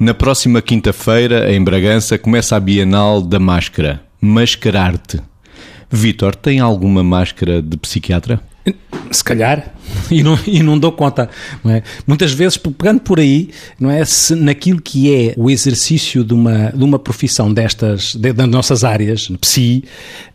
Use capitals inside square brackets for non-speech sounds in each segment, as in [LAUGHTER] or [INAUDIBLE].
Na próxima quinta-feira, em Bragança, começa a Bienal da Máscara. Mascararte. Vítor, tem alguma máscara de psiquiatra? Se calhar, [LAUGHS] e não, e não dou conta. Não é? Muitas vezes, pegando por aí, não é? Se naquilo que é o exercício de uma, de uma profissão destas, de, das nossas áreas, psi,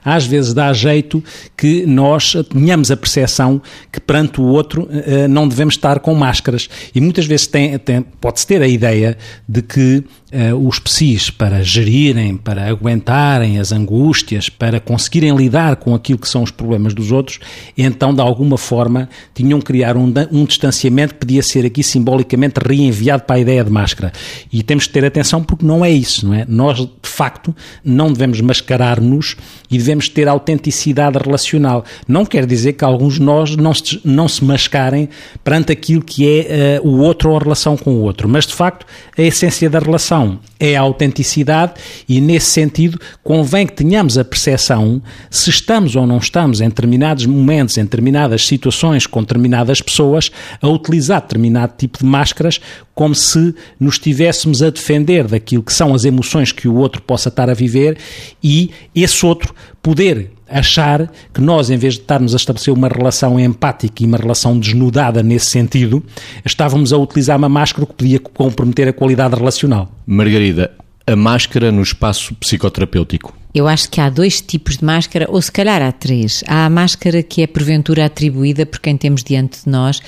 às vezes dá jeito que nós tenhamos a percepção que perante o outro eh, não devemos estar com máscaras. E muitas vezes tem, tem pode-se ter a ideia de que uh, os psis, para gerirem, para aguentarem as angústias, para conseguirem lidar com aquilo que são os problemas dos outros, então, de alguma forma, tinham que criar um, um distanciamento que podia ser aqui simbolicamente reenviado para a ideia de máscara. E temos que ter atenção porque não é isso, não é? Nós, de facto, não devemos mascarar-nos e devemos ter autenticidade relacional. Não quer dizer que alguns de nós não se, não se mascarem perante aquilo que é uh, o outro ou a relação com o outro, mas de facto a essência da relação é a autenticidade e nesse sentido convém que tenhamos a percepção se estamos ou não estamos em determinados momentos, em determinadas situações, com determinadas pessoas, a utilizar determinado tipo de máscaras como se nos estivéssemos a defender daquilo que são as emoções que o outro possa estar a viver e esse outro poder achar que nós, em vez de estarmos a estabelecer uma relação empática e uma relação desnudada nesse sentido, estávamos a utilizar uma máscara que podia comprometer a qualidade relacional. Margarida, a máscara no espaço psicoterapêutico. Eu acho que há dois tipos de máscara, ou se calhar há três. Há a máscara que é porventura atribuída por quem temos diante de nós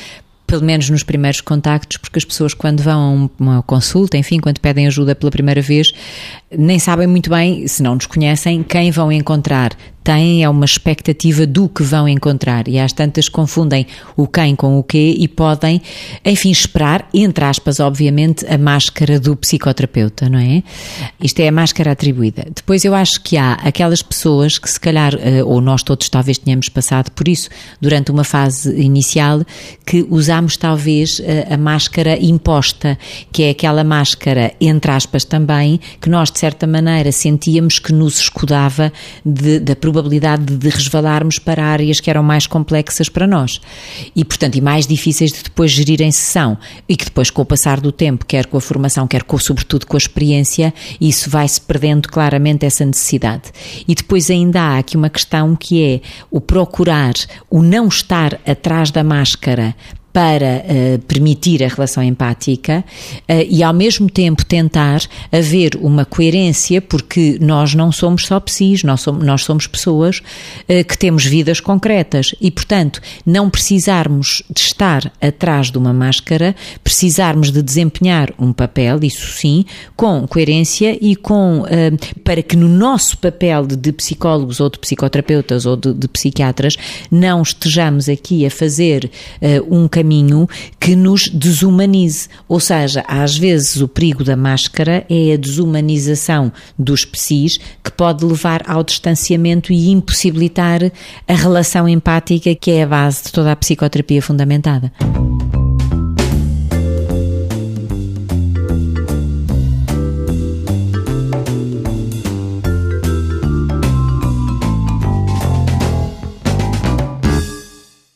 pelo menos nos primeiros contactos, porque as pessoas quando vão a uma consulta, enfim, quando pedem ajuda pela primeira vez, nem sabem muito bem, se não nos conhecem, quem vão encontrar têm é uma expectativa do que vão encontrar e às tantas confundem o quem com o quê e podem, enfim, esperar, entre aspas, obviamente, a máscara do psicoterapeuta, não é? Isto é a máscara atribuída. Depois eu acho que há aquelas pessoas que se calhar, eh, ou nós todos talvez tenhamos passado por isso durante uma fase inicial, que usámos talvez eh, a máscara imposta, que é aquela máscara, entre aspas também, que nós de certa maneira sentíamos que nos escudava de, da probabilidade probabilidade de resvalarmos para áreas que eram mais complexas para nós e, portanto, e mais difíceis de depois gerir em sessão e que depois, com o passar do tempo, quer com a formação, quer com, sobretudo com a experiência, isso vai-se perdendo claramente essa necessidade. E depois ainda há aqui uma questão que é o procurar, o não estar atrás da máscara para uh, permitir a relação empática uh, e ao mesmo tempo tentar haver uma coerência, porque nós não somos só psis, nós somos, nós somos pessoas uh, que temos vidas concretas. E, portanto, não precisarmos de estar atrás de uma máscara, precisarmos de desempenhar um papel, isso sim, com coerência e com para que no nosso papel de, psicólogos ou de psicoterapeutas ou de, de, psiquiatras não estejamos aqui a fazer um caminho caminho que nos desumanize. Ou seja, às vezes o perigo da máscara é a desumanização dos psis que pode levar ao distanciamento e impossibilitar a relação empática que é a base de toda a psicoterapia fundamentada.